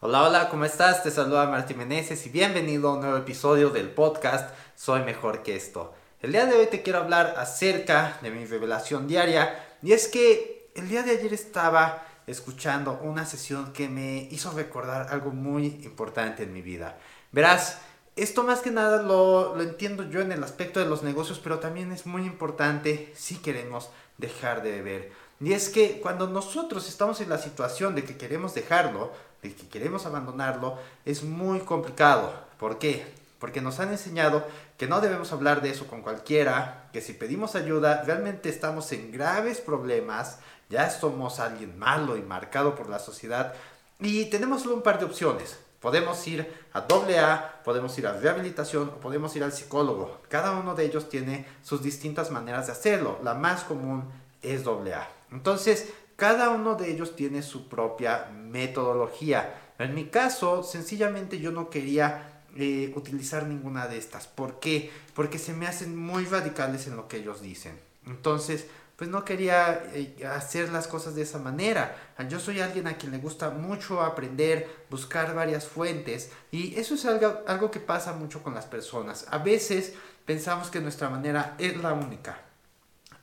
Hola, hola, ¿cómo estás? Te saluda Martín Meneses y bienvenido a un nuevo episodio del podcast Soy Mejor que esto. El día de hoy te quiero hablar acerca de mi revelación diaria y es que el día de ayer estaba escuchando una sesión que me hizo recordar algo muy importante en mi vida. Verás, esto más que nada lo, lo entiendo yo en el aspecto de los negocios, pero también es muy importante si queremos dejar de beber. Y es que cuando nosotros estamos en la situación de que queremos dejarlo, de que queremos abandonarlo, es muy complicado. ¿Por qué? Porque nos han enseñado que no debemos hablar de eso con cualquiera, que si pedimos ayuda realmente estamos en graves problemas, ya somos alguien malo y marcado por la sociedad y tenemos solo un par de opciones. Podemos ir a AA, podemos ir a rehabilitación o podemos ir al psicólogo. Cada uno de ellos tiene sus distintas maneras de hacerlo. La más común es AA. Entonces, cada uno de ellos tiene su propia metodología. En mi caso, sencillamente yo no quería eh, utilizar ninguna de estas. ¿Por qué? Porque se me hacen muy radicales en lo que ellos dicen. Entonces, pues no quería eh, hacer las cosas de esa manera. Yo soy alguien a quien le gusta mucho aprender, buscar varias fuentes y eso es algo, algo que pasa mucho con las personas. A veces pensamos que nuestra manera es la única.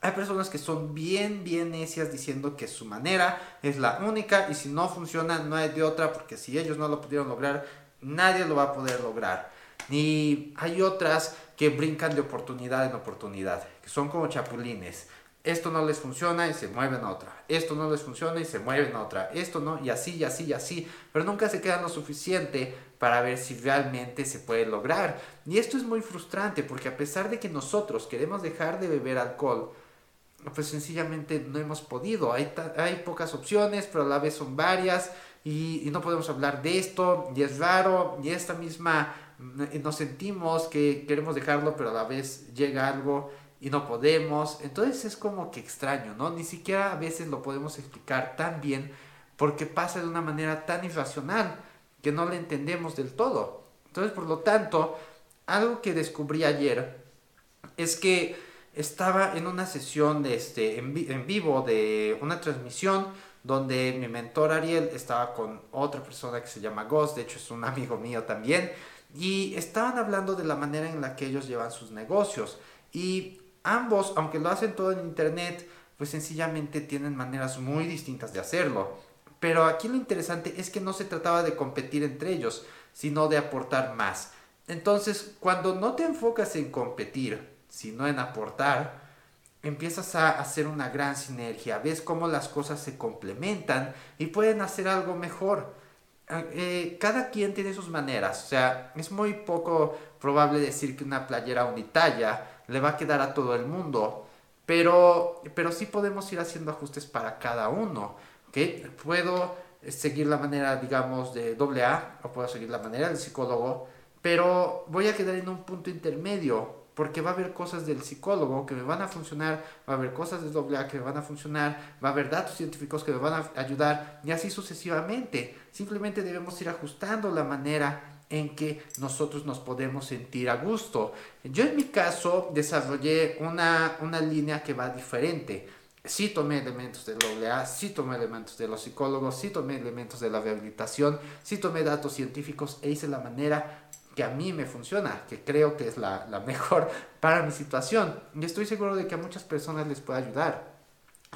Hay personas que son bien, bien necias diciendo que su manera es la única y si no funciona no hay de otra porque si ellos no lo pudieron lograr, nadie lo va a poder lograr. Y hay otras que brincan de oportunidad en oportunidad, que son como chapulines esto no les funciona y se mueven a otra, esto no les funciona y se mueven a otra, esto no, y así, y así, y así, pero nunca se quedan lo suficiente para ver si realmente se puede lograr. Y esto es muy frustrante porque a pesar de que nosotros queremos dejar de beber alcohol, pues sencillamente no hemos podido. Hay, hay pocas opciones, pero a la vez son varias y, no podemos hablar de esto y es raro y esta misma nos sentimos que queremos dejarlo, pero a la vez llega algo y no podemos. Entonces es como que extraño, ¿no? Ni siquiera a veces lo podemos explicar tan bien porque pasa de una manera tan irracional que no le entendemos del todo. Entonces, por lo tanto, algo que descubrí ayer es que estaba en una sesión de este, en, en vivo de una transmisión donde mi mentor Ariel estaba con otra persona que se llama Ghost, de hecho es un amigo mío también, y estaban hablando de la manera en la que ellos llevan sus negocios. Y ambos, aunque lo hacen todo en internet, pues sencillamente tienen maneras muy distintas de hacerlo. Pero aquí lo interesante es que no se trataba de competir entre ellos, sino de aportar más. Entonces, cuando no te enfocas en competir, sino en aportar, empiezas a hacer una gran sinergia. Ves cómo las cosas se complementan y pueden hacer algo mejor. Ah, eh, cada quien tiene sus maneras. O sea, es muy poco probable decir que una playera unitalla le va a quedar a todo el mundo. Pero, pero sí podemos ir haciendo ajustes para cada uno. ¿okay? Puedo seguir la manera, digamos, de AA o puedo seguir la manera del psicólogo, pero voy a quedar en un punto intermedio porque va a haber cosas del psicólogo que me van a funcionar, va a haber cosas de AA que me van a funcionar, va a haber datos científicos que me van a ayudar y así sucesivamente. Simplemente debemos ir ajustando la manera en que nosotros nos podemos sentir a gusto. Yo en mi caso desarrollé una, una línea que va diferente. Sí tomé elementos de AA, sí tomé elementos de los psicólogos, sí tomé elementos de la rehabilitación, sí tomé datos científicos e hice la manera que a mí me funciona, que creo que es la, la mejor para mi situación. Y estoy seguro de que a muchas personas les puede ayudar.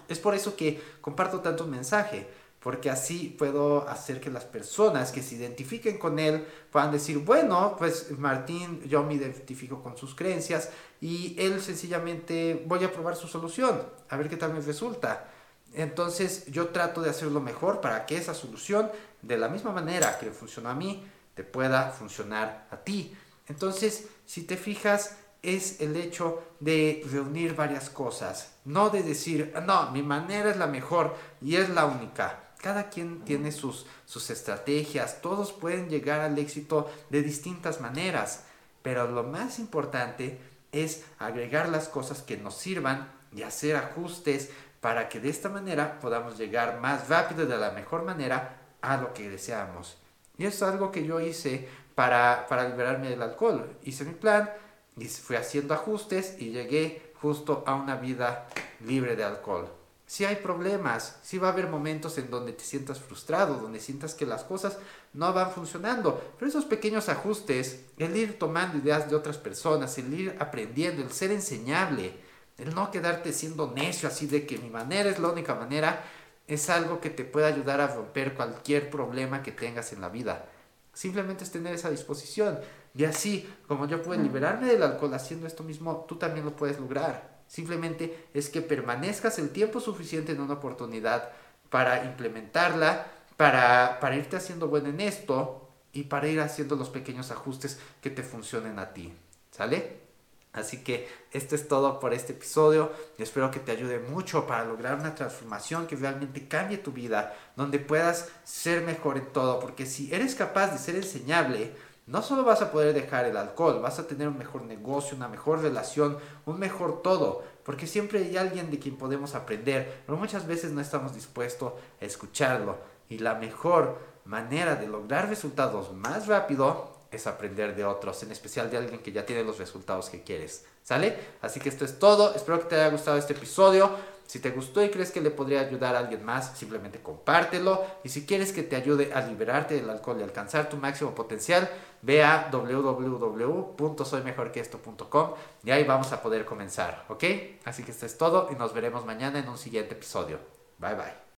Es por eso que comparto tanto mensaje porque así puedo hacer que las personas que se identifiquen con él puedan decir, bueno, pues Martín, yo me identifico con sus creencias y él sencillamente voy a probar su solución, a ver qué tal me resulta. Entonces yo trato de hacerlo mejor para que esa solución, de la misma manera que funcionó a mí, te pueda funcionar a ti. Entonces, si te fijas, es el hecho de reunir varias cosas, no de decir, no, mi manera es la mejor y es la única cada quien tiene sus, sus estrategias, todos pueden llegar al éxito de distintas maneras, pero lo más importante es agregar las cosas que nos sirvan y hacer ajustes para que de esta manera podamos llegar más rápido y de la mejor manera a lo que deseamos. Y es algo que yo hice para, para liberarme del alcohol. Hice mi plan y fui haciendo ajustes y llegué justo a una vida libre de alcohol. Si hay problemas, si va a haber momentos en donde te sientas frustrado, donde sientas que las cosas no van funcionando. Pero esos pequeños ajustes, el ir tomando ideas de otras personas, el ir aprendiendo, el ser enseñable, el no quedarte siendo necio así de que mi manera es la única manera, es algo que te puede ayudar a romper cualquier problema que tengas en la vida. Simplemente es tener esa disposición. Y así, como yo puedo liberarme del alcohol haciendo esto mismo, tú también lo puedes lograr. Simplemente es que permanezcas el tiempo suficiente en una oportunidad para implementarla, para, para irte haciendo bueno en esto y para ir haciendo los pequeños ajustes que te funcionen a ti. ¿Sale? Así que esto es todo por este episodio. Espero que te ayude mucho para lograr una transformación que realmente cambie tu vida, donde puedas ser mejor en todo. Porque si eres capaz de ser enseñable, no solo vas a poder dejar el alcohol, vas a tener un mejor negocio, una mejor relación, un mejor todo, porque siempre hay alguien de quien podemos aprender, pero muchas veces no estamos dispuestos a escucharlo. Y la mejor manera de lograr resultados más rápido es aprender de otros, en especial de alguien que ya tiene los resultados que quieres. ¿Sale? Así que esto es todo. Espero que te haya gustado este episodio. Si te gustó y crees que le podría ayudar a alguien más, simplemente compártelo. Y si quieres que te ayude a liberarte del alcohol y alcanzar tu máximo potencial, ve a www.soymejorqueesto.com y ahí vamos a poder comenzar, ¿ok? Así que esto es todo y nos veremos mañana en un siguiente episodio. Bye bye.